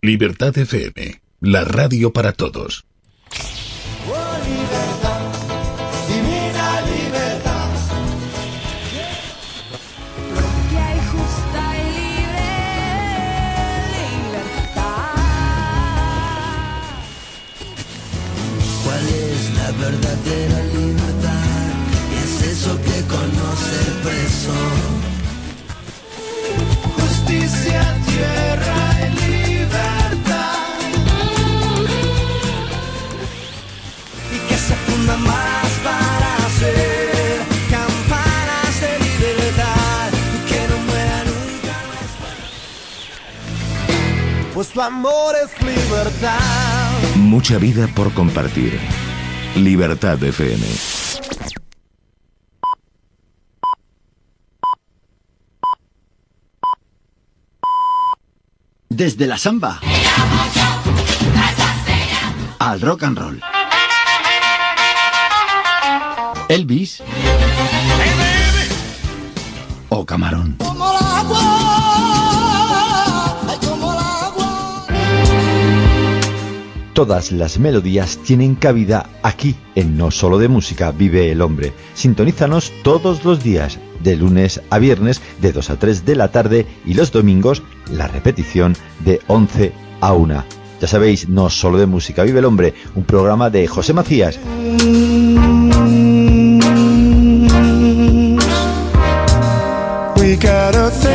Libertad FM, la radio para todos. Propia Pues tu amor es libertad. Mucha vida por compartir. Libertad FM. Desde la samba al rock and roll. Elvis o Camarón. Todas las melodías tienen cabida aquí en No Solo de Música Vive el Hombre. Sintonízanos todos los días, de lunes a viernes, de 2 a 3 de la tarde y los domingos la repetición de 11 a 1. Ya sabéis, No Solo de Música Vive el Hombre, un programa de José Macías. out of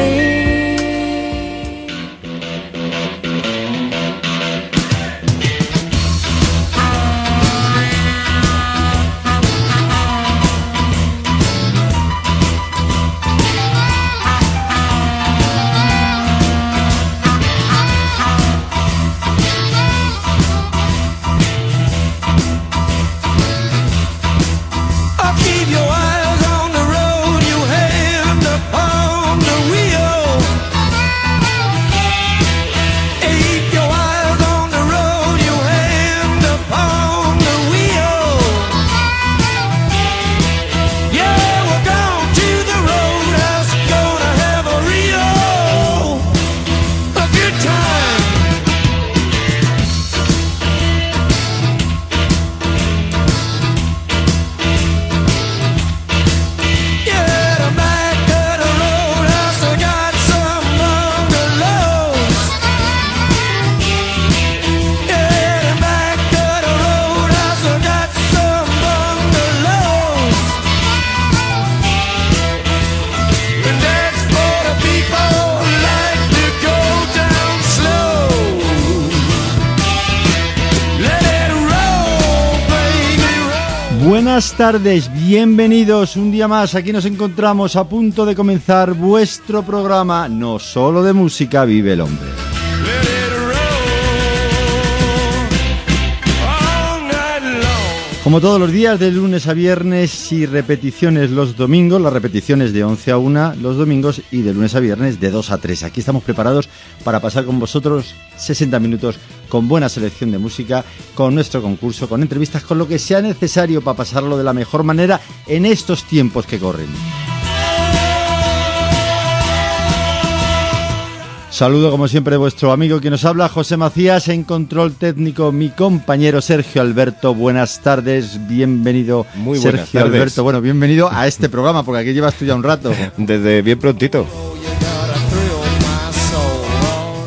Buenas tardes, bienvenidos un día más. Aquí nos encontramos a punto de comenzar vuestro programa No solo de música vive el hombre. Como todos los días, de lunes a viernes y repeticiones los domingos, las repeticiones de 11 a 1 los domingos y de lunes a viernes de 2 a 3. Aquí estamos preparados para pasar con vosotros 60 minutos con buena selección de música, con nuestro concurso, con entrevistas, con lo que sea necesario para pasarlo de la mejor manera en estos tiempos que corren. Saludo como siempre vuestro amigo que nos habla, José Macías, en control técnico, mi compañero Sergio Alberto. Buenas tardes, bienvenido Muy buenas Sergio tardes. Alberto. Bueno, bienvenido a este programa, porque aquí llevas tú ya un rato. Desde bien prontito.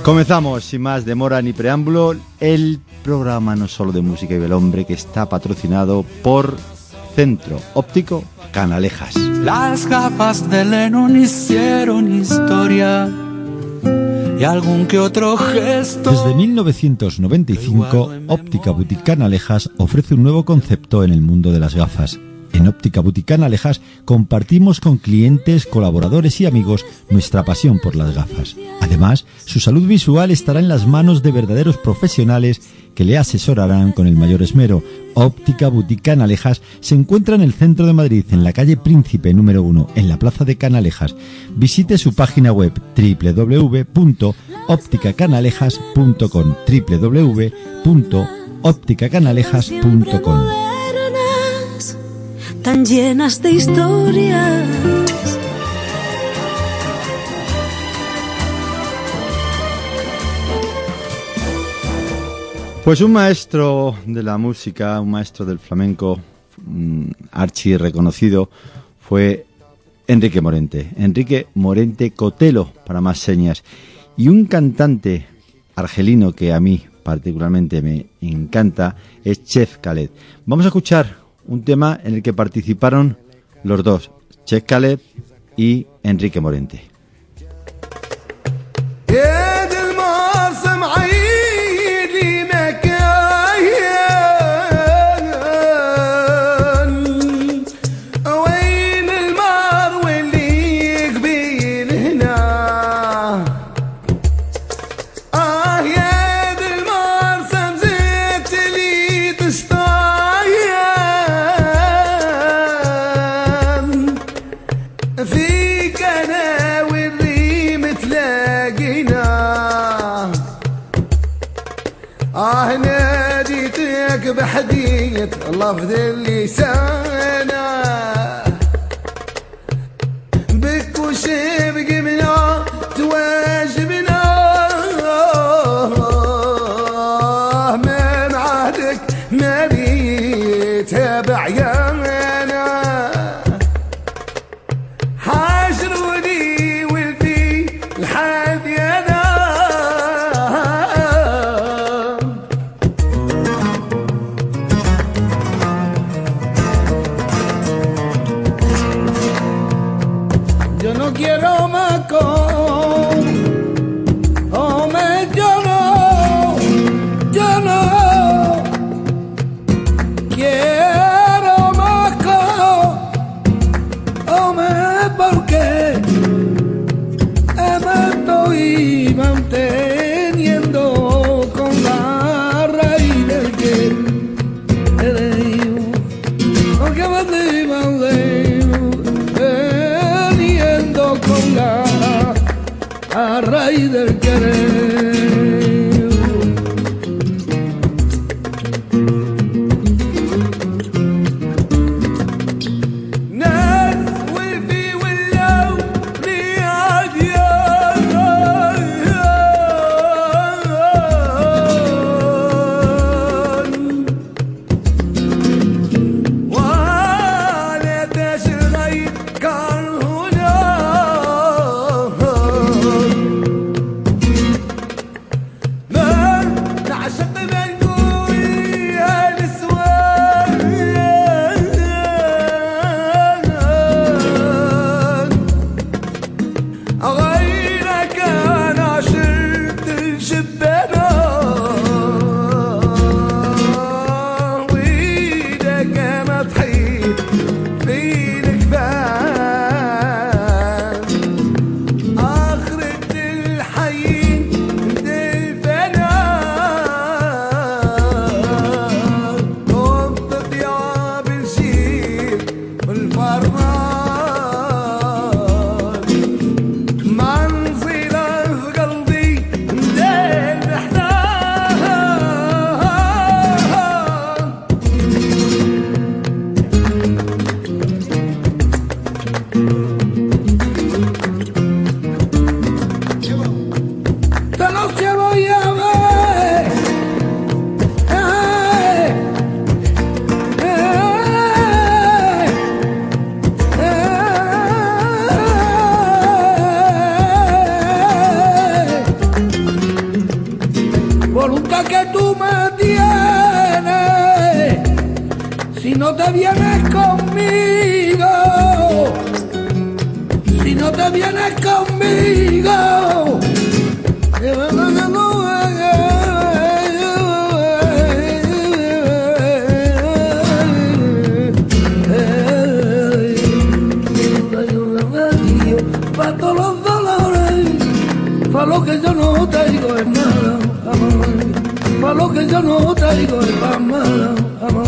Comenzamos, sin más demora ni preámbulo, el programa no solo de música y del hombre que está patrocinado por Centro Óptico Canalejas. Las gafas de Lennon hicieron historia y. Desde 1995, Óptica Boutique Canalejas ofrece un nuevo concepto en el mundo de las gafas. En Óptica Buticana Alejas compartimos con clientes, colaboradores y amigos nuestra pasión por las gafas. Además, su salud visual estará en las manos de verdaderos profesionales que le asesorarán con el mayor esmero. Óptica Boutique Canalejas se encuentra en el centro de Madrid, en la calle Príncipe número 1, en la plaza de Canalejas. Visite su página web www.opticacanalejas.com www.opticacanalejas.com tan llenas de. Pues un maestro de la música, un maestro del flamenco, mm, archi reconocido, fue Enrique Morente. Enrique Morente Cotelo, para más señas. Y un cantante argelino que a mí particularmente me encanta es Chef Khaled. Vamos a escuchar un tema en el que participaron los dos, Chef Khaled y Enrique Morente. Que tú me tienes, si no te vienes conmigo, si no te vienes conmigo. Que yo no te digo es pa' mala, amor.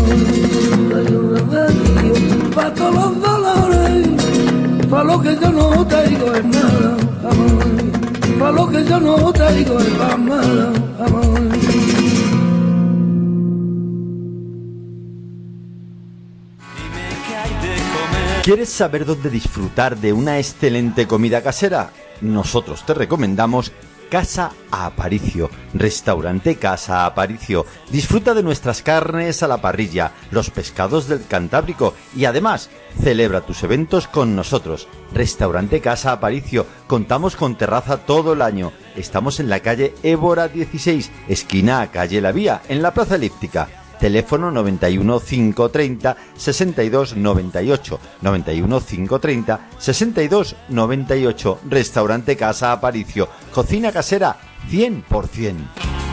Hay un remedio pa' todos los dolores. Pa' lo que yo no te digo es nada, amor. Pa' lo que yo no te digo es pa' mala, amor. ¿Quieres saber dónde disfrutar de una excelente comida casera? Nosotros te recomendamos Casa Aparicio, restaurante Casa Aparicio. Disfruta de nuestras carnes a la parrilla, los pescados del Cantábrico y además celebra tus eventos con nosotros. Restaurante Casa Aparicio, contamos con terraza todo el año. Estamos en la calle Évora 16, esquina a calle La Vía, en la Plaza Elíptica teléfono 91 530 62 98 91 530 62 98 restaurante Casa Aparicio. Cocina casera 100%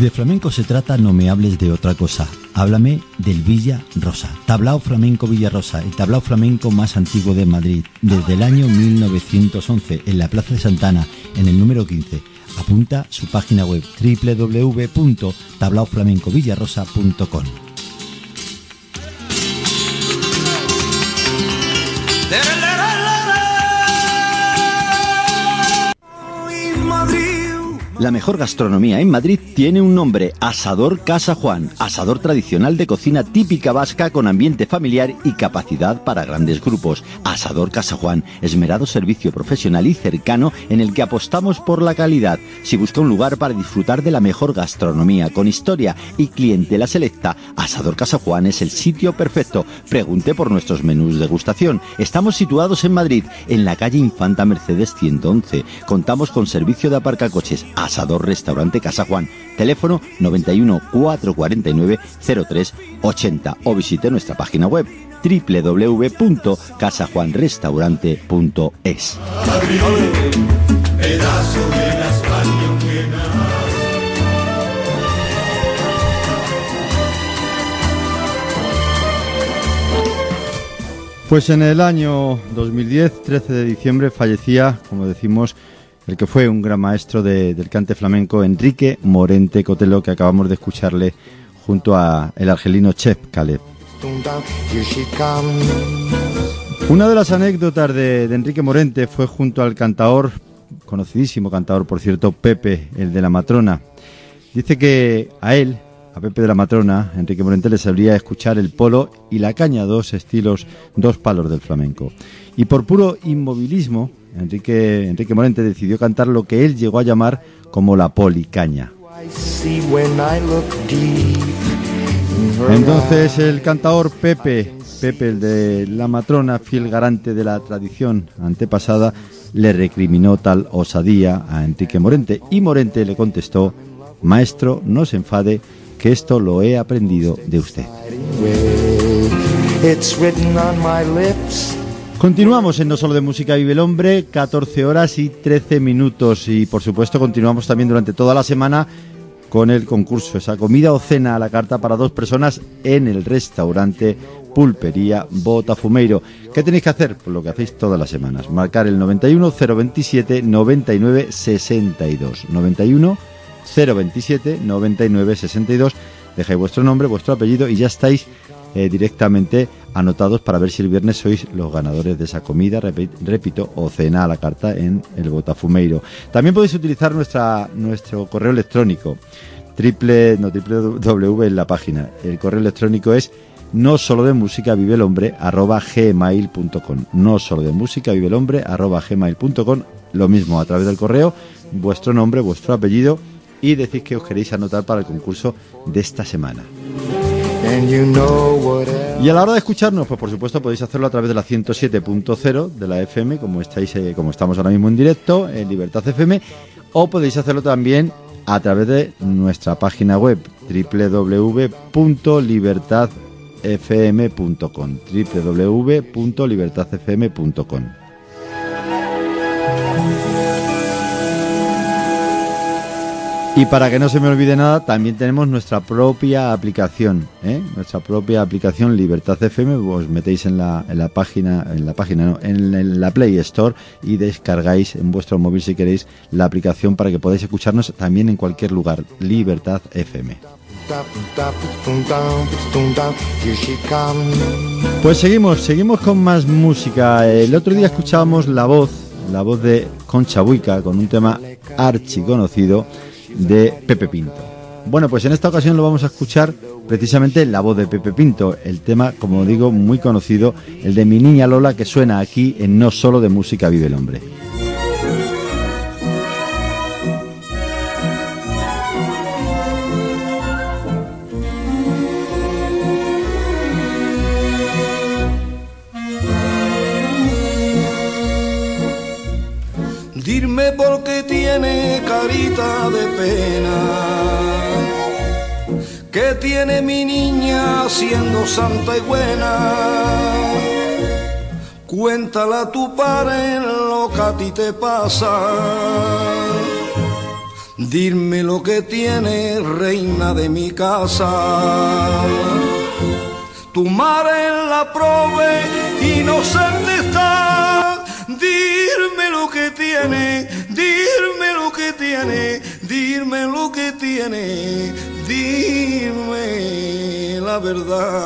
De flamenco se trata, no me hables de otra cosa. Háblame del Villa Rosa. Tablao Flamenco Villa Rosa, el tablao flamenco más antiguo de Madrid, desde el año 1911, en la Plaza de Santana, en el número 15. Apunta su página web www.tablaoflamencovillarosa.com. La mejor gastronomía en Madrid tiene un nombre, Asador Casa Juan, asador tradicional de cocina típica vasca con ambiente familiar y capacidad para grandes grupos. Asador Casa Juan, esmerado servicio profesional y cercano en el que apostamos por la calidad. Si busca un lugar para disfrutar de la mejor gastronomía con historia y clientela selecta, Asador Casa Juan es el sitio perfecto. Pregunte por nuestros menús de gustación. Estamos situados en Madrid, en la calle Infanta Mercedes 111. Contamos con servicio de aparcacoches. Asador Restaurante Casa Juan. Teléfono 91 449 03 80 o visite nuestra página web www.casajuanrestaurante.es. Pues en el año 2010, 13 de diciembre, fallecía, como decimos, el que fue un gran maestro de- del cante flamenco, Enrique Morente Cotelo, que acabamos de escucharle junto a el argelino Chep Caleb. Una de las anécdotas de, de Enrique Morente fue junto al cantaor, conocidísimo cantaor, por cierto, Pepe, el de la Matrona. Dice que a él, a Pepe de la Matrona, Enrique Morente le sabría escuchar el polo y la caña, dos estilos, dos palos del flamenco. Y por puro inmovilismo, Enrique, Enrique Morente decidió cantar lo que él llegó a llamar como la policaña. Entonces el cantaor Pepe, Pepe el de la matrona, fiel garante de la tradición antepasada, le recriminó tal osadía a Enrique Morente y Morente le contestó, Maestro, no se enfade, que esto lo he aprendido de usted. Continuamos en No Solo de Música Vive el Hombre, 14 horas y 13 minutos. Y por supuesto continuamos también durante toda la semana con el concurso, esa comida o cena a la carta para dos personas en el restaurante Pulpería Botafumeiro. ¿Qué tenéis que hacer? Pues lo que hacéis todas las semanas. Marcar el 91 027 99 62. 91 027 99 62. Dejáis vuestro nombre, vuestro apellido y ya estáis eh, directamente anotados para ver si el viernes sois los ganadores de esa comida, repi- repito, o cena a la carta en el Botafumeiro. También podéis utilizar nuestra, nuestro correo electrónico, triple, no, triple W en la página. El correo electrónico es no solo de música vive el hombre arroba gmail.com no solo de música vive el hombre arroba gmail.com lo mismo a través del correo vuestro nombre vuestro apellido y decís que os queréis anotar para el concurso de esta semana Y a la hora de escucharnos, pues por supuesto podéis hacerlo a través de la 107.0 de la FM, como estáis, eh, como estamos ahora mismo en directo en Libertad FM, o podéis hacerlo también a través de nuestra página web www.libertadfm.com www.libertadfm.com Y para que no se me olvide nada, también tenemos nuestra propia aplicación, ¿eh? nuestra propia aplicación Libertad FM. Os metéis en la, en la página, en la página, no, en, la Play Store y descargáis en vuestro móvil si queréis la aplicación para que podáis escucharnos también en cualquier lugar. Libertad FM. Pues seguimos, seguimos con más música. El otro día escuchábamos la voz, la voz de Concha Buica con un tema archiconocido de Pepe Pinto. Bueno, pues en esta ocasión lo vamos a escuchar precisamente la voz de Pepe Pinto, el tema, como digo, muy conocido, el de mi niña Lola, que suena aquí en No Solo de Música Vive el Hombre. porque tiene carita de pena. Que tiene mi niña siendo santa y buena. Cuéntala tu padre lo que a ti te pasa. Dime lo que tiene reina de mi casa. Tu madre la prove inocente está. Dime lo que tiene Dime lo que tiene, dime lo que tiene, dime la verdad.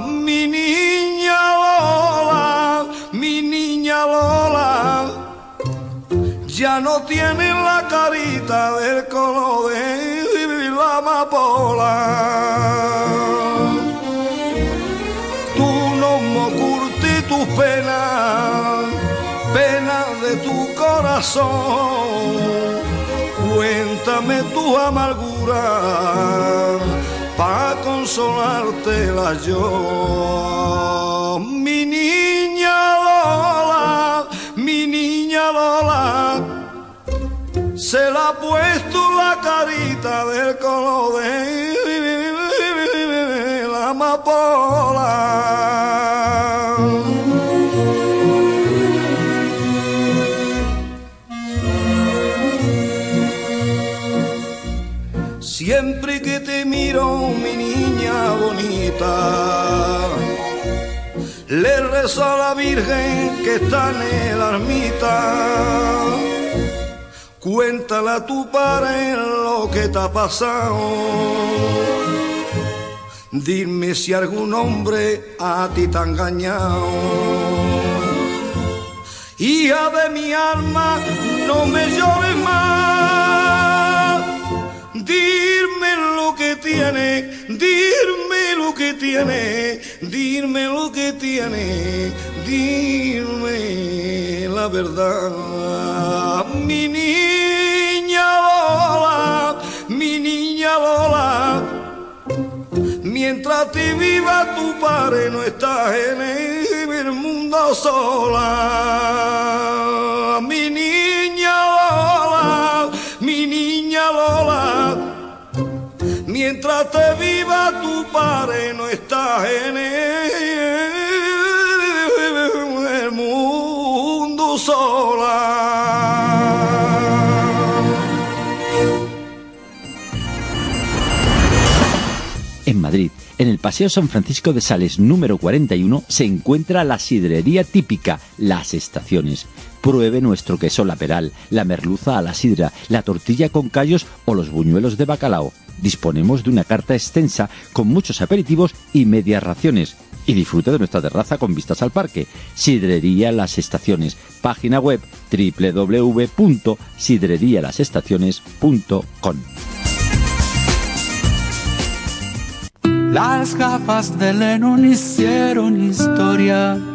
Mi niña Lola, mi niña Lola, ya no tiene la carita del color de la amapola. Tú no me curti tus penas, corazón, cuéntame tu amargura para consolártela yo. Mi niña Lola, mi niña Lola, se la ha puesto la carita del color de la amapola. Te miro, mi niña bonita, le rezo a la Virgen que está en el ermita. Cuéntale a tu padre lo que te ha pasado. Dime si algún hombre a ti te ha engañado. Hija de mi alma, no me llores lo que tiene, dime lo que tiene, dime lo que tiene, dime la verdad. Mi niña Lola, mi niña Lola, mientras te viva tu padre no estás en el mundo sola. Mi niña Mientras te viva tu padre no estás en el mundo sola. En Madrid, en el Paseo San Francisco de Sales número 41, se encuentra la sidrería típica Las Estaciones. Pruebe nuestro queso la peral, la merluza a la sidra, la tortilla con callos o los buñuelos de bacalao disponemos de una carta extensa con muchos aperitivos y medias raciones. Y disfrute de nuestra terraza con vistas al parque. Sidrería Las Estaciones. Página web www.sidrerialasestaciones.com. Las gafas de Lennon hicieron historia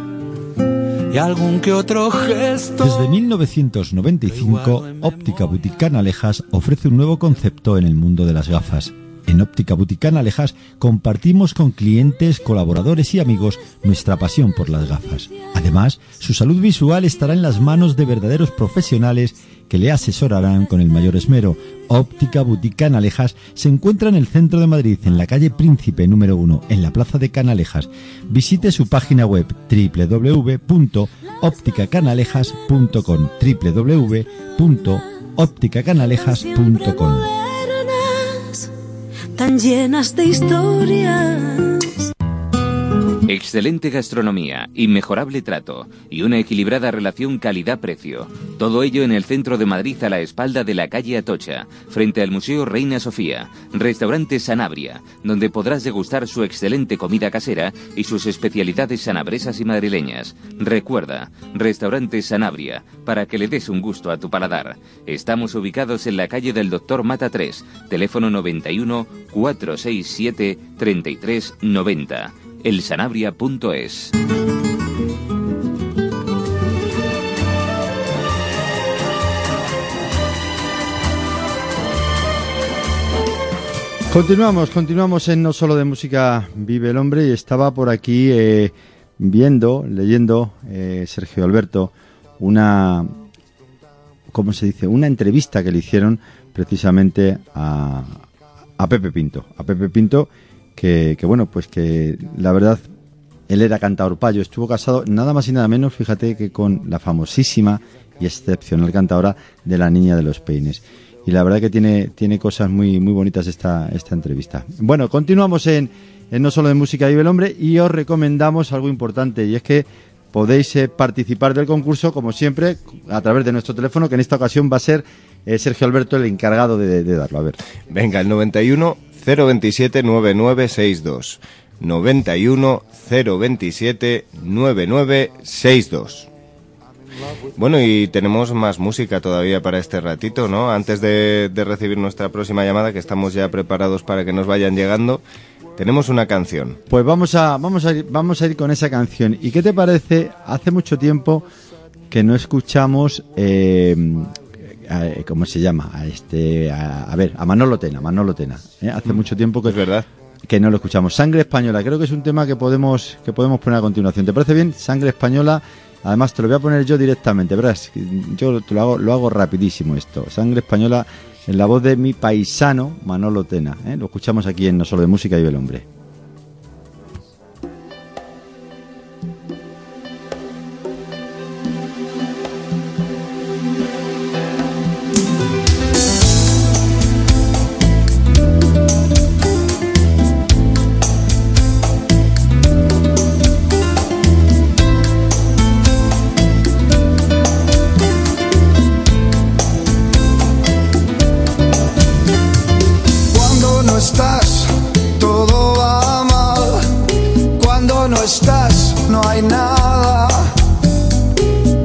y algún que otro gesto. Desde 1995, Óptica Buticana Alejas ofrece un nuevo concepto en el mundo de las gafas. En Óptica Buticana Alejas compartimos con clientes, colaboradores y amigos nuestra pasión por las gafas. Además, su salud visual estará en las manos de verdaderos profesionales que le asesorarán con el mayor esmero. Óptica Boutique Canalejas se encuentra en el centro de Madrid, en la calle Príncipe número 1, en la plaza de Canalejas. Visite su página web www.opticacanalejas.com www ópticacanalejas.com. modernas, tan llenas de historias. Excelente gastronomía, inmejorable trato y una equilibrada relación calidad-precio. Todo ello en el centro de Madrid a la espalda de la calle Atocha, frente al Museo Reina Sofía. Restaurante Sanabria, donde podrás degustar su excelente comida casera y sus especialidades sanabresas y madrileñas. Recuerda, Restaurante Sanabria, para que le des un gusto a tu paladar. Estamos ubicados en la calle del Doctor Mata 3, teléfono 91 467 3390 elsanabria.es. Continuamos, continuamos en No Solo de Música Vive el Hombre y estaba por aquí eh, viendo, leyendo, eh, Sergio Alberto, una, ¿cómo se dice? Una entrevista que le hicieron precisamente a, a Pepe Pinto. A Pepe Pinto, que, bueno, pues que la verdad, él era cantador payo, estuvo casado nada más y nada menos, fíjate, que con la famosísima y excepcional cantadora de La Niña de los Peines y la verdad que tiene, tiene cosas muy, muy bonitas esta, esta entrevista. Bueno, continuamos en, en No Solo de Música Vive el Hombre y os recomendamos algo importante y es que podéis eh, participar del concurso como siempre a través de nuestro teléfono que en esta ocasión va a ser eh, Sergio Alberto el encargado de, de darlo. A ver. Venga, el 91 027 9962. 91 027 9962. Bueno, y tenemos más música todavía para este ratito, ¿no? Antes de, recibir nuestra próxima llamada, que estamos ya preparados para que nos vayan llegando, tenemos una canción. Pues vamos a, vamos a, ir, vamos a ir con esa canción. ¿Y qué te parece? Hace mucho tiempo que no escuchamos, eh, a- ¿cómo se llama? A este, a, a ver, a Manolo Tena, Manolo Tena. ¿eh? Hace mucho tiempo que, Es verdad. que no lo escuchamos. Sangre española, creo que es un tema que podemos, que podemos poner a continuación. ¿Te parece bien? Sangre española. Además, te lo voy a poner yo directamente, verás. Yo te lo hago, lo hago rapidísimo esto. Sangre española en la voz de mi paisano Manolo Tena. ¿eh? Lo escuchamos aquí en No Solo de Música y el Hombre.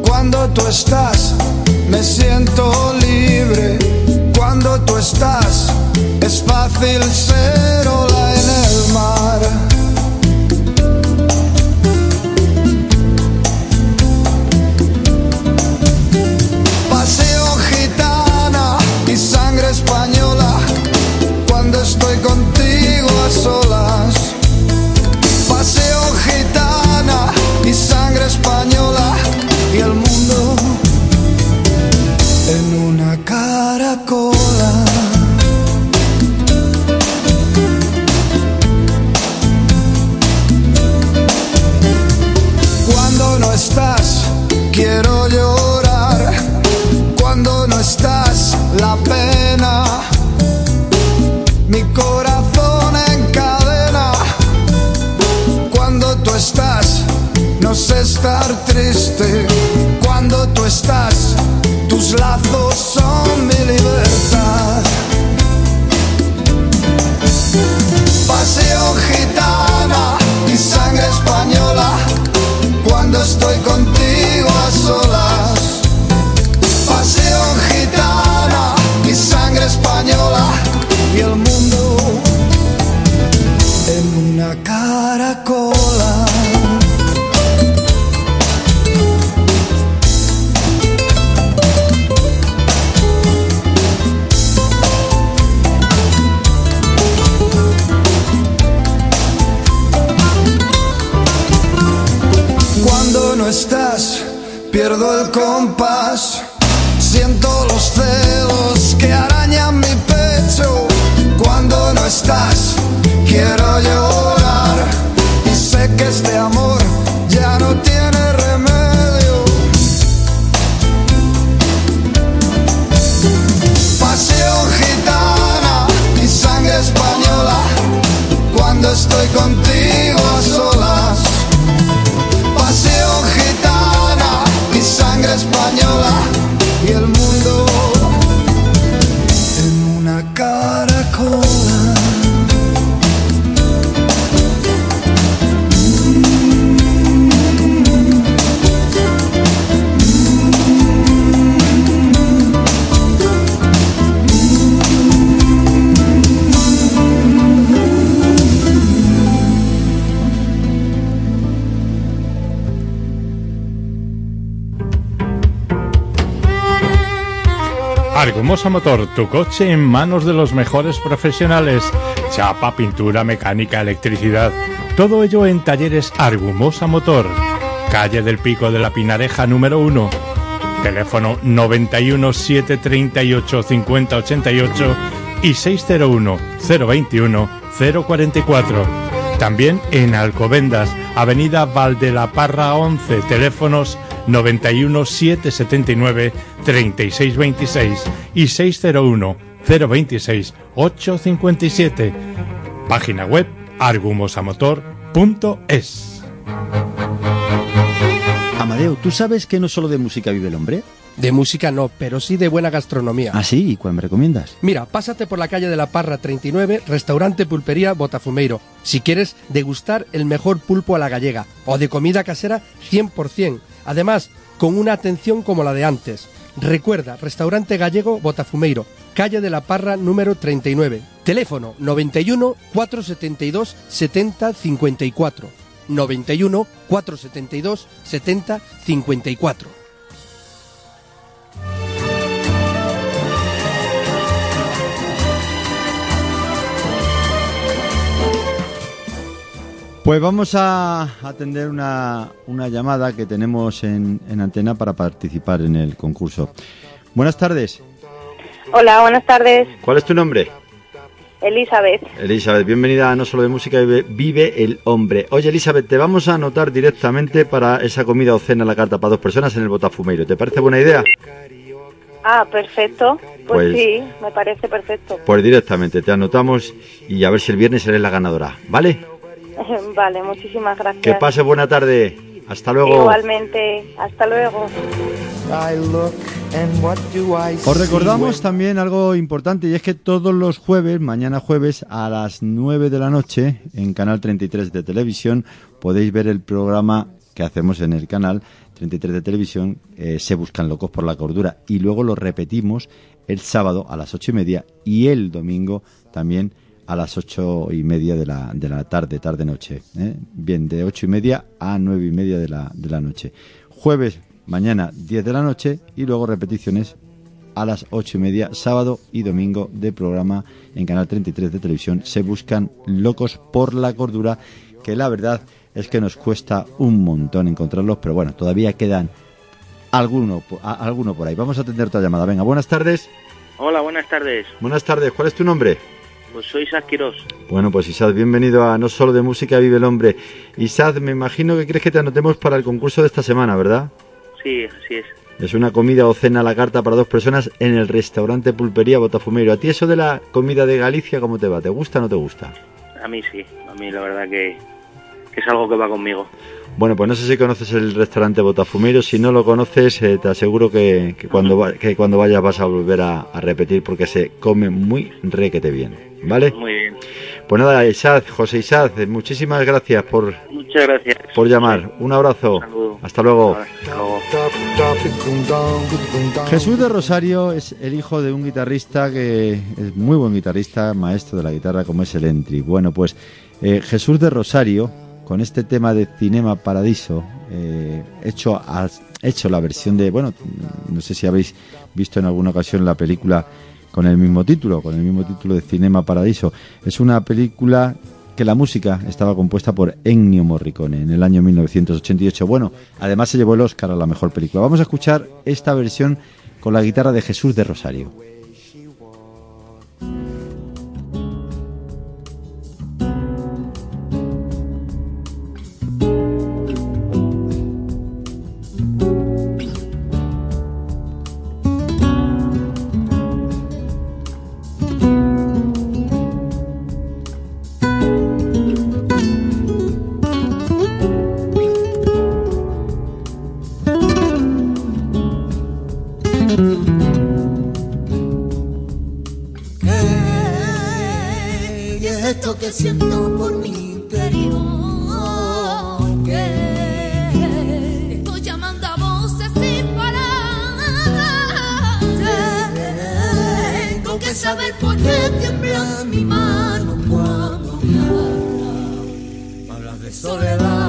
Cuando tú estás, me siento libre. Cuando tú estás, es fácil ser ola pierdo el compás, siento los celos que arañan mi pecho cuando no estás. Quiero llorar y sé que este amor ya no tiene remedio. Pasión gitana, mi sangre española, cuando estoy contigo Argumosa Motor, tu coche en manos de los mejores profesionales. Chapa, pintura, mecánica, electricidad. Todo ello en talleres Argumosa Motor. Calle del Pico de la Pinareja número 1. Teléfono 91 738 5088 y 601 021 044. También en Alcobendas, Avenida Valdelaparra 11, teléfonos 91 779 3626 y 601 026 857. Página web argumosamotor.es. Amadeo, ¿tú sabes que no solo de música vive el hombre? De música no, pero sí de buena gastronomía. ¿Ah, sí? ¿Y cuál me recomiendas? Mira, pásate por la calle de la Parra 39, restaurante Pulpería Botafumeiro. Si quieres degustar el mejor pulpo a la gallega o de comida casera 100%. Además, con una atención como la de antes. Recuerda, restaurante gallego Botafumeiro, calle de la Parra número 39. Teléfono 91 472 70 54. 91 472 70 54. Pues vamos a atender una, una llamada que tenemos en, en antena para participar en el concurso. Buenas tardes. Hola, buenas tardes. ¿Cuál es tu nombre? Elizabeth. Elizabeth, bienvenida a No Solo de Música Vive, Vive el Hombre. Oye, Elizabeth, te vamos a anotar directamente para esa comida o cena, la carta para dos personas en el Botafumeiro. ¿Te parece buena idea? Ah, perfecto. Pues, Pues- sí, me parece perfecto. Pues directamente, te anotamos y a ver si el viernes eres la ganadora, ¿vale? vale, muchísimas gracias. Que pase buena tarde. Hasta luego. Igualmente. Hasta luego. Os recordamos también algo importante y es que todos los jueves, mañana jueves a las 9 de la noche en Canal 33 de televisión podéis ver el programa que hacemos en el canal 33 de televisión, eh, Se Buscan Locos por la Cordura y luego lo repetimos el sábado a las ocho y media y el domingo también a las ocho y media de la, de la tarde, tarde-noche. ¿eh? Bien, de ocho y media a nueve y media de la, de la noche. Jueves, mañana, 10 de la noche y luego repeticiones a las ocho y media, sábado y domingo de programa en Canal 33 de televisión. Se buscan locos por la cordura, que la verdad es que nos cuesta un montón encontrarlos, pero bueno, todavía quedan alguno, a- alguno por ahí. Vamos a atender otra llamada. Venga, buenas tardes. Hola, buenas tardes. Buenas tardes, ¿cuál es tu nombre? Pues soy Isaac Quirós. Bueno, pues Isad, bienvenido a No Solo de Música Vive el Hombre. Isad, me imagino que crees que te anotemos para el concurso de esta semana, ¿verdad? Sí, así es. Es una comida o cena a la carta para dos personas en el restaurante Pulpería Botafumeiro. ¿A ti eso de la comida de Galicia cómo te va? ¿Te gusta o no te gusta? A mí sí. A mí la verdad que, que es algo que va conmigo. Bueno, pues no sé si conoces el restaurante Botafumeiro. Si no lo conoces, eh, te aseguro que, que cuando, va- que cuando vayas vas a volver a, a repetir porque se come muy requete bien. ¿Vale? Muy bien. Pues nada, Isad, José Isad, muchísimas gracias por, Muchas gracias. por llamar. Un abrazo. Hasta luego. Hasta luego. Jesús de Rosario es el hijo de un guitarrista que es muy buen guitarrista, maestro de la guitarra como es el Entry. Bueno, pues eh, Jesús de Rosario, con este tema de Cinema Paradiso, eh, hecho, ha hecho la versión de, bueno, no sé si habéis visto en alguna ocasión la película con el mismo título, con el mismo título de Cinema Paradiso. Es una película que la música estaba compuesta por Ennio Morricone en el año 1988. Bueno, además se llevó el Oscar a la mejor película. Vamos a escuchar esta versión con la guitarra de Jesús de Rosario. Soledad.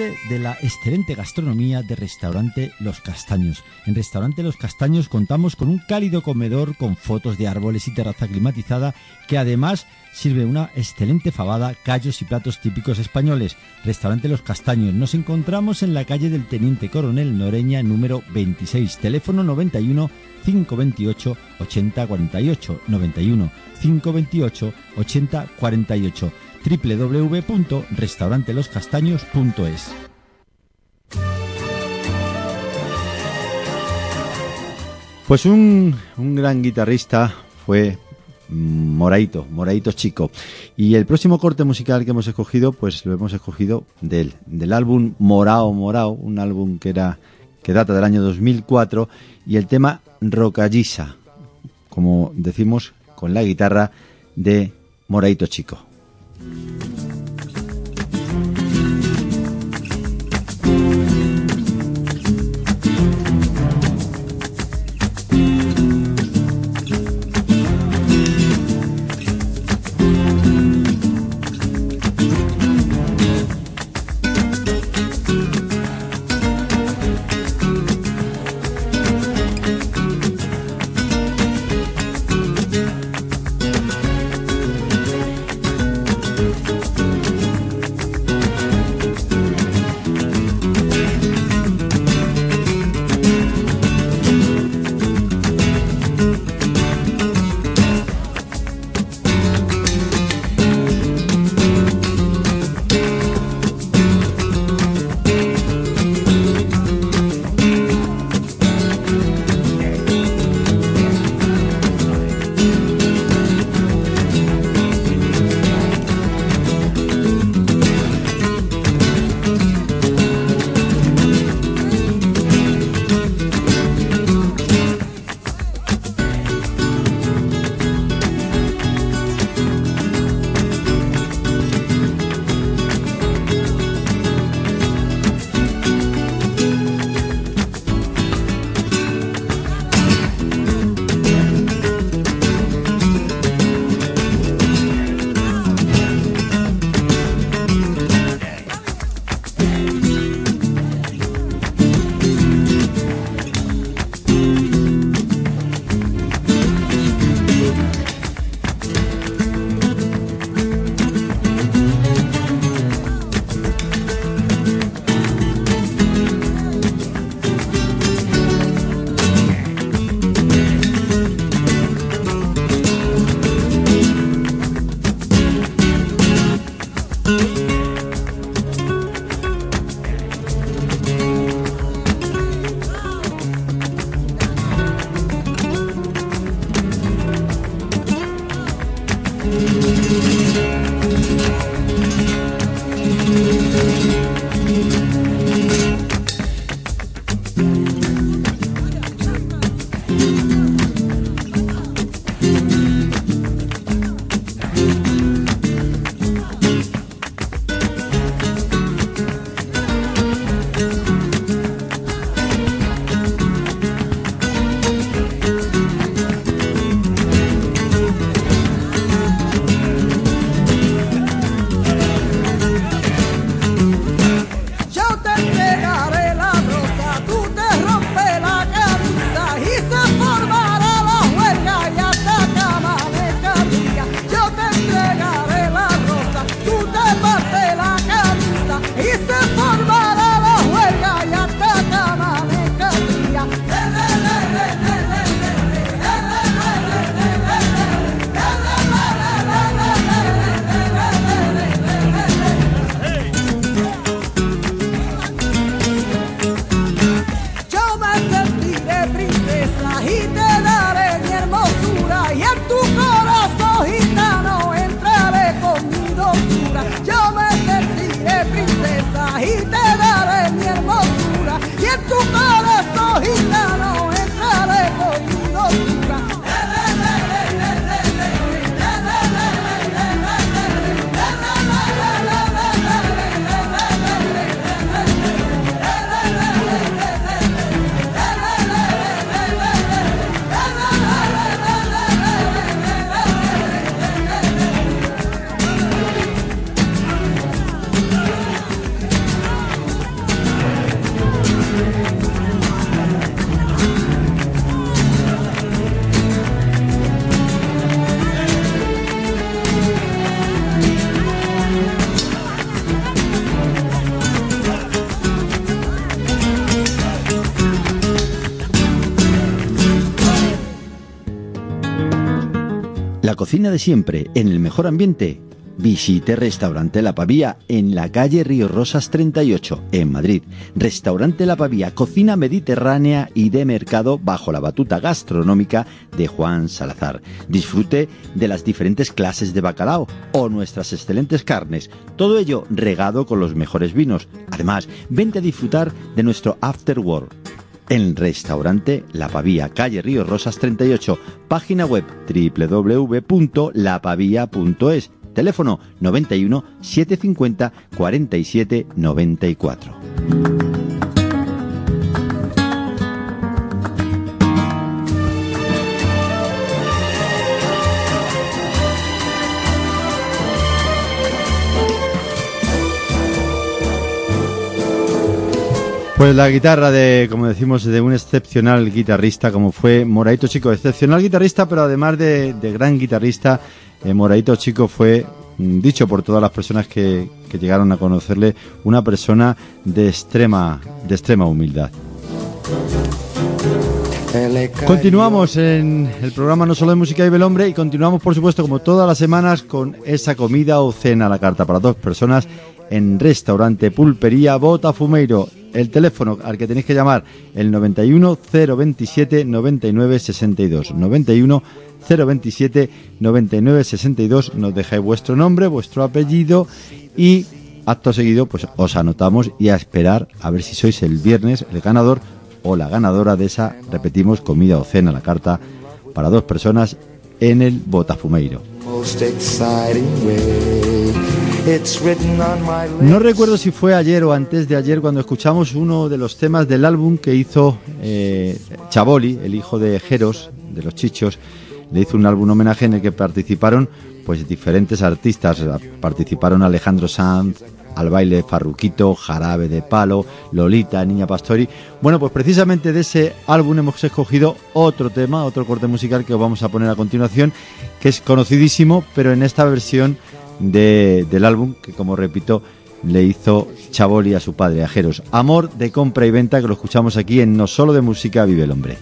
De la excelente gastronomía de Restaurante Los Castaños. En Restaurante Los Castaños contamos con un cálido comedor con fotos de árboles y terraza climatizada que además sirve una excelente fabada, callos y platos típicos españoles. Restaurante Los Castaños. Nos encontramos en la calle del Teniente Coronel Noreña número 26, teléfono 91 528 80 48 91 528 80 48 www.restauranteloscastaños.es Pues un, un gran guitarrista fue Moraito, Moraito Chico. Y el próximo corte musical que hemos escogido, pues lo hemos escogido del, del álbum Morao Morao, un álbum que era que data del año 2004, y el tema Rocallisa, como decimos, con la guitarra de Moraito Chico. Thank you. Cocina de siempre, en el mejor ambiente, visite Restaurante La Pavía en la calle Río Rosas 38, en Madrid. Restaurante La Pavía, cocina mediterránea y de mercado bajo la batuta gastronómica de Juan Salazar. Disfrute de las diferentes clases de bacalao o nuestras excelentes carnes. Todo ello regado con los mejores vinos. Además, vente a disfrutar de nuestro After Work en restaurante La Pavía, calle Río Rosas 38, página web www.lapavia.es, teléfono 91 750 47 94. Pues la guitarra de, como decimos, de un excepcional guitarrista como fue Moraito Chico. Excepcional guitarrista, pero además de, de gran guitarrista, eh, Moraito Chico fue, mm, dicho por todas las personas que, que llegaron a conocerle, una persona de extrema, de extrema humildad. Continuamos en el programa No Solo de Música y Belhombre y continuamos, por supuesto, como todas las semanas, con esa comida o cena a la carta para dos personas en restaurante Pulpería Botafumeiro. El teléfono al que tenéis que llamar, el 91 027 99 62. 91 027 99 62. Nos dejáis vuestro nombre, vuestro apellido y acto seguido, pues os anotamos y a esperar a ver si sois el viernes el ganador o la ganadora de esa, repetimos, comida o cena la carta para dos personas en el Botafumeiro. No recuerdo si fue ayer o antes de ayer cuando escuchamos uno de los temas del álbum que hizo eh, Chaboli, el hijo de Jeros, de los Chichos. Le hizo un álbum homenaje en el que participaron pues diferentes artistas. Participaron Alejandro Sanz, al baile Farruquito, Jarabe de Palo, Lolita, Niña Pastori. Bueno, pues precisamente de ese álbum hemos escogido otro tema, otro corte musical que os vamos a poner a continuación, que es conocidísimo, pero en esta versión de- del álbum, que como repito, le hizo Chaboli a su padre, a Jeros. Amor de compra y venta, que lo escuchamos aquí en No Solo de Música Vive el Hombre.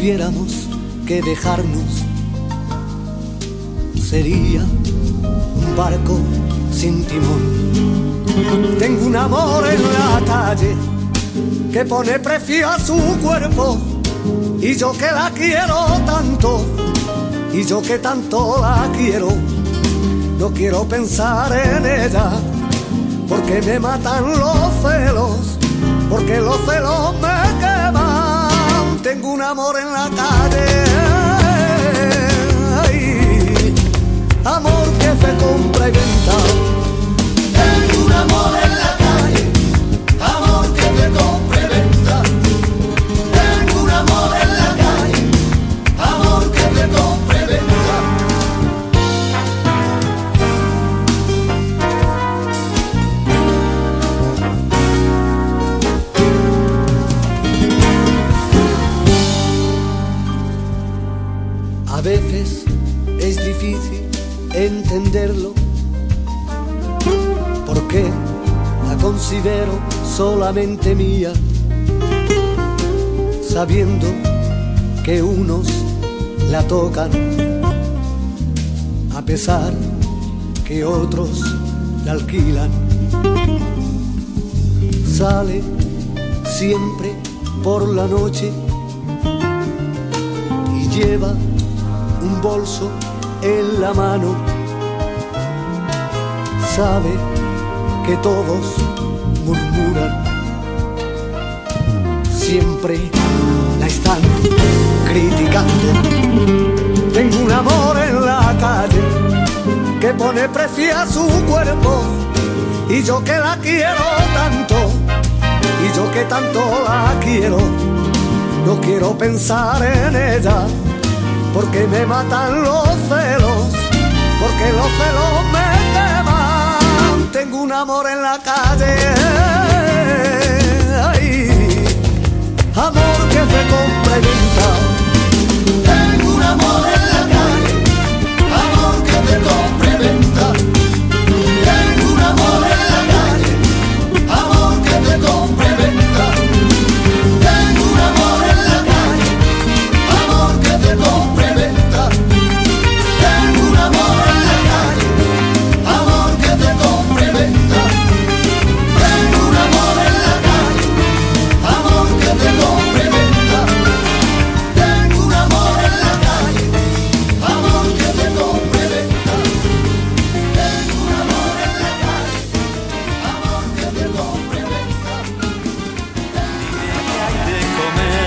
Tuviéramos que dejarnos, sería un barco sin timón. Tengo un amor en la calle que pone precio a su cuerpo y yo que la quiero tanto y yo que tanto la quiero no quiero pensar en ella porque me matan los celos porque los celos me un amor en la calle. Ay, amor que se compra y venta. Tengo un amor en la considero solamente mía, sabiendo que unos la tocan, a pesar que otros la alquilan. Sale siempre por la noche y lleva un bolso en la mano. Sabe que todos murmuran. siempre la están criticando. Tengo un amor en la calle que pone precio a su cuerpo y yo que la quiero tanto y yo que tanto la quiero no quiero pensar en ella porque me matan los celos porque los celos me un amor en la calle. Ay, amor que se complementa tengo un amor en la calle amor que se complementa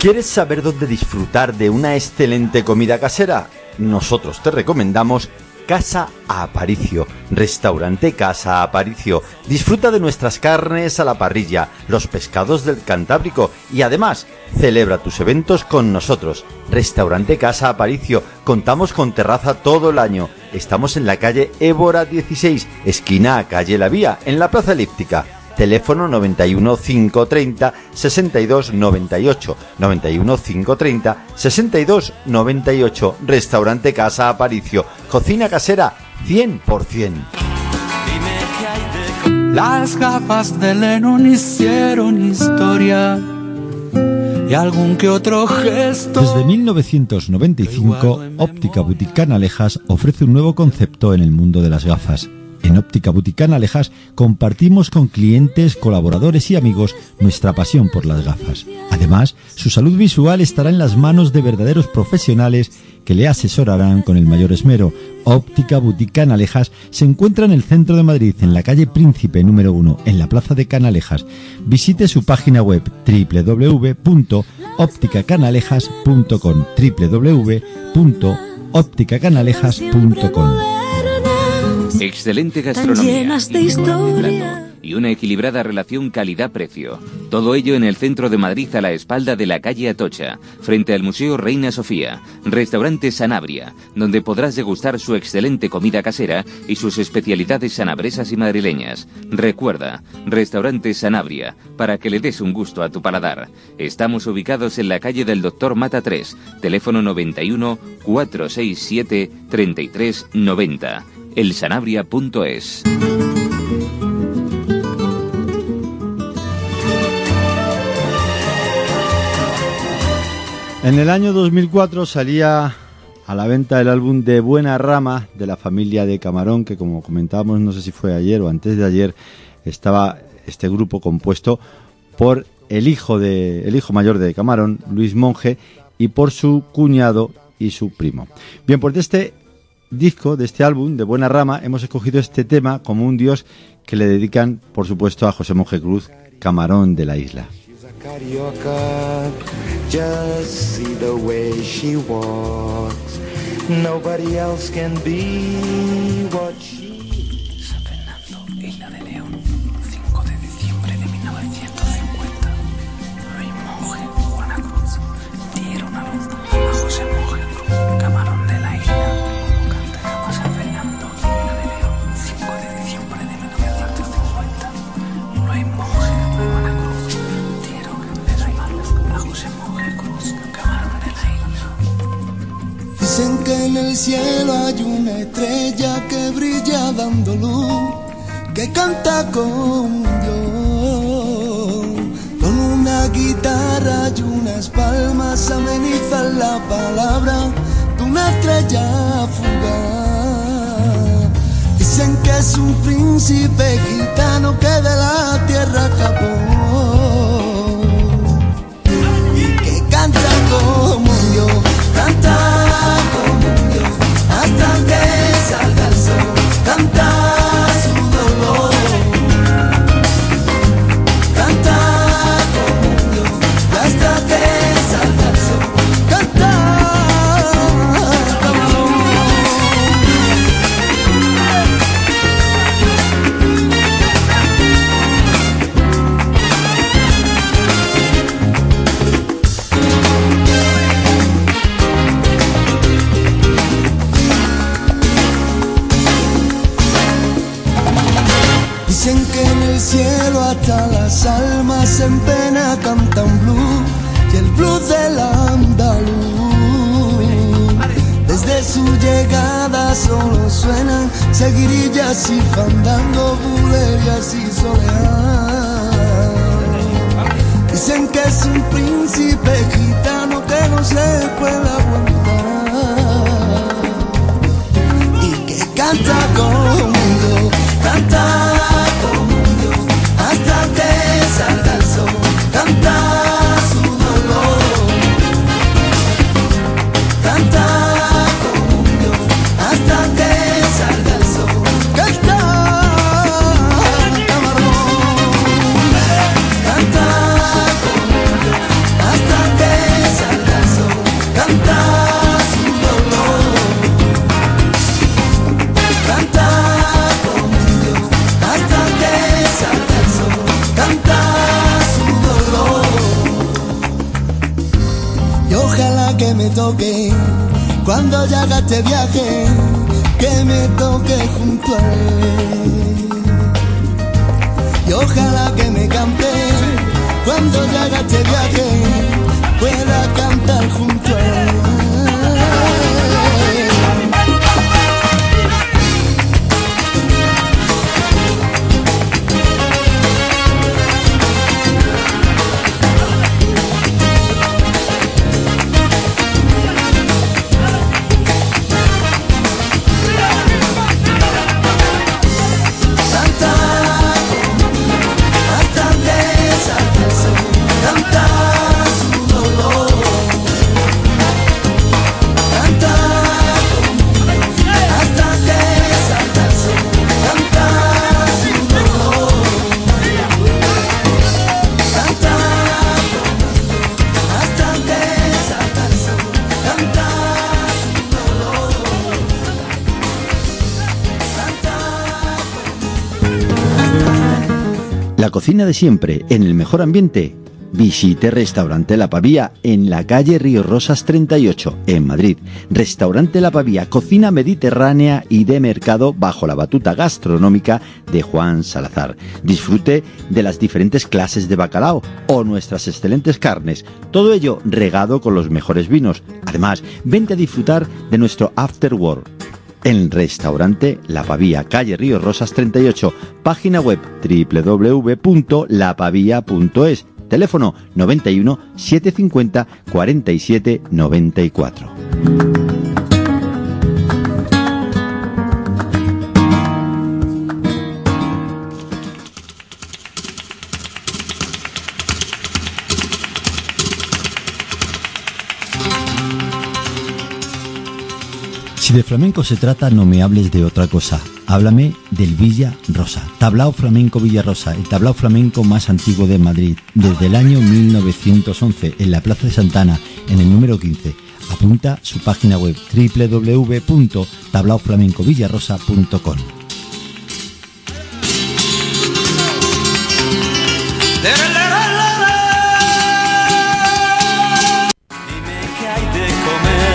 ¿Quieres saber dónde disfrutar de una excelente comida casera? Nosotros te recomendamos Casa Aparicio, restaurante Casa Aparicio. Disfruta de nuestras carnes a la parrilla, los pescados del Cantábrico y además celebra tus eventos con nosotros. Restaurante Casa Aparicio, contamos con terraza todo el año. Estamos en la calle Évora 16, esquina a calle La Vía, en la Plaza Elíptica. Teléfono 91 530 62 98. 91 530 62 98. Restaurante Casa Aparicio. Cocina casera 100%. Las gafas de Lennon hicieron historia y algún que otro gesto. Desde 1995, Óptica Buticana Alejas ofrece un nuevo concepto en el mundo de las gafas. En Óptica Buticana Alejas compartimos con clientes, colaboradores y amigos nuestra pasión por las gafas. Además, su salud visual estará en las manos de verdaderos profesionales que le asesorarán con el mayor esmero. Óptica Buticana Alejas se encuentra en el centro de Madrid, en la calle Príncipe número 1, en la plaza de Canalejas. Visite su página web www.opticacanalejas.com www.opticacanalejas.com Excelente gastronomía, llenas de inmejorable historia. plato y una equilibrada relación calidad-precio. Todo ello en el centro de Madrid a la espalda de la calle Atocha, frente al Museo Reina Sofía. Restaurante Sanabria, donde podrás degustar su excelente comida casera y sus especialidades sanabresas y madrileñas. Recuerda, Restaurante Sanabria, para que le des un gusto a tu paladar. Estamos ubicados en la calle del Doctor Mata 3, teléfono 91 467 3390. elsanabria.es. En el año 2004 salía a la venta el álbum de Buena Rama de la familia de Camarón, que como comentábamos, no sé si fue ayer o antes de ayer, estaba este grupo compuesto por el hijo de el hijo mayor de Camarón, Luis Monge, y por su cuñado y su primo. Bien, pues de este disco, de este álbum de Buena Rama, hemos escogido este tema como un dios que le dedican, por supuesto, a José Monje Cruz, Camarón de la isla. Que canta con Dios. Con una guitarra y unas palmas amenizan la palabra de una estrella fugaz. Dicen que es un príncipe gitano que de la tierra escapó solo suenan seguirillas y fandango, bulerías y soleá. Dicen que es un príncipe gitano que no se puede aguantar y que canta conmigo, ya haga este viaje, de siempre, en el mejor ambiente. Visite Restaurante La Pavía en la calle Río Rosas 38, en Madrid. Restaurante La Pavía, cocina mediterránea y de mercado bajo la batuta gastronómica de Juan Salazar. Disfrute de las diferentes clases de bacalao o nuestras excelentes carnes. Todo ello regado con los mejores vinos. Además, vente a disfrutar de nuestro After Work en Restaurante La Pavía, calle Río Rosas 38, página web www.lapavia.es, teléfono 91 750 47 94. De flamenco se trata, no me hables de otra cosa. Háblame del Villa Rosa. Tablao Flamenco Villa Rosa, el tablao flamenco más antiguo de Madrid, desde el año 1911, en la Plaza de Santana, en el número 15. Apunta su página web www.tablaoflamencovillarosa.com.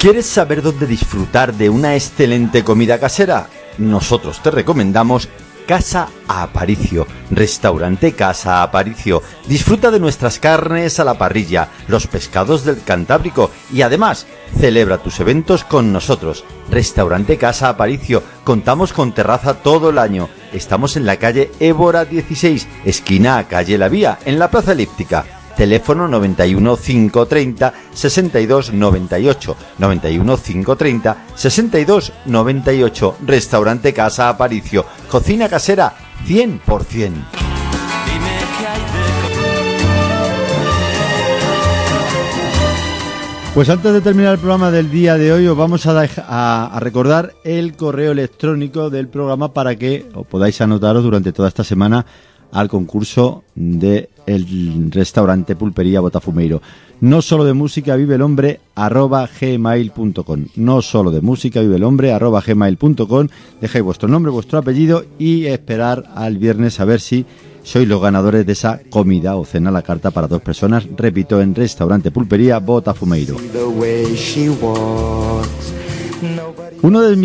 ¿Quieres saber dónde disfrutar de una excelente comida casera? Nosotros te recomendamos Casa Aparicio, restaurante Casa Aparicio. Disfruta de nuestras carnes a la parrilla, los pescados del Cantábrico y además celebra tus eventos con nosotros. Restaurante Casa Aparicio, contamos con terraza todo el año. Estamos en la calle Évora 16, esquina a calle La Vía, en la Plaza Elíptica teléfono 91 530 62 98 91 530 62 98 restaurante Casa Aparicio. Cocina casera 100% Pues antes de terminar el programa del día de hoy, os vamos a, dej- a- a recordar el correo electrónico del programa para que os podáis anotaros durante toda esta semana al concurso del restaurante Pulpería Botafumeiro. No solo de música vive el hombre arroba gmail.com. No solo de música vive el hombre arroba gmail.com. Dejáis vuestro nombre, vuestro apellido y esperar al viernes a ver si sois los ganadores de esa comida o cena a la carta para dos personas. Repito, en restaurante Pulpería Botafumeiro. Uno de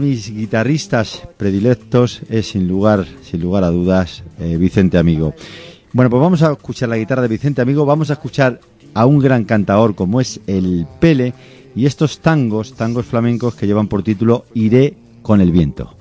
mis guitarristas predilectos es sin lugar, sin lugar a dudas, eh, Vicente Amigo. Bueno, pues vamos a escuchar la guitarra de Vicente Amigo, vamos a escuchar a un gran cantador como es el Pele y estos tangos, tangos flamencos que llevan por título Iré con el viento.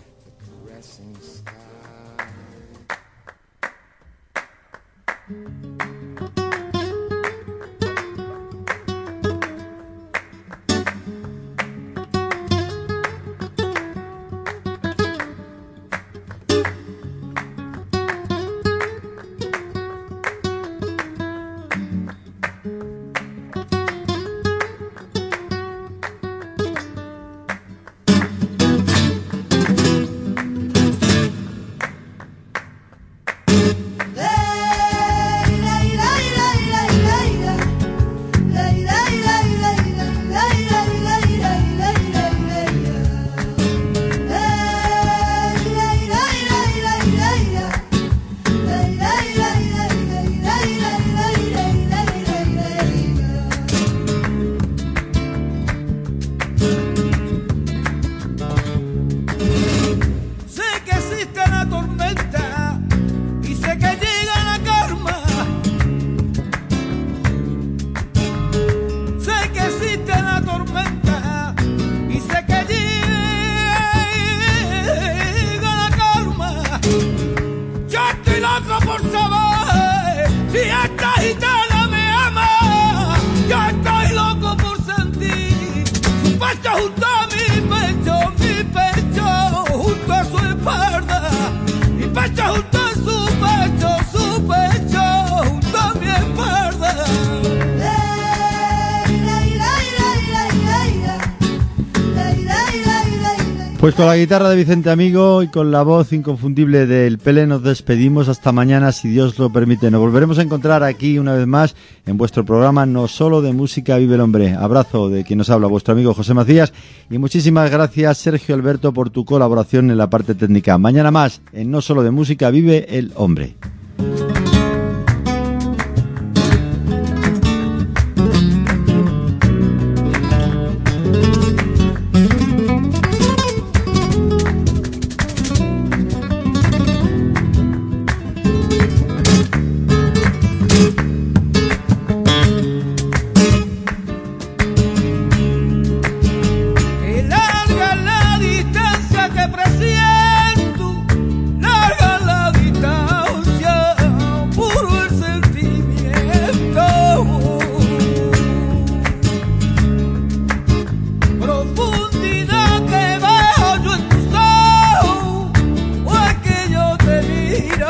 Pues con la guitarra de Vicente Amigo y con la voz inconfundible del Pele nos despedimos hasta mañana si Dios lo permite. Nos volveremos a encontrar aquí una vez más en vuestro programa No Solo de Música Vive el Hombre. Abrazo de quien nos habla, vuestro amigo José Macías y muchísimas gracias Sergio Alberto por tu colaboración en la parte técnica. Mañana más en No Solo de Música Vive el Hombre.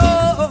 Miro,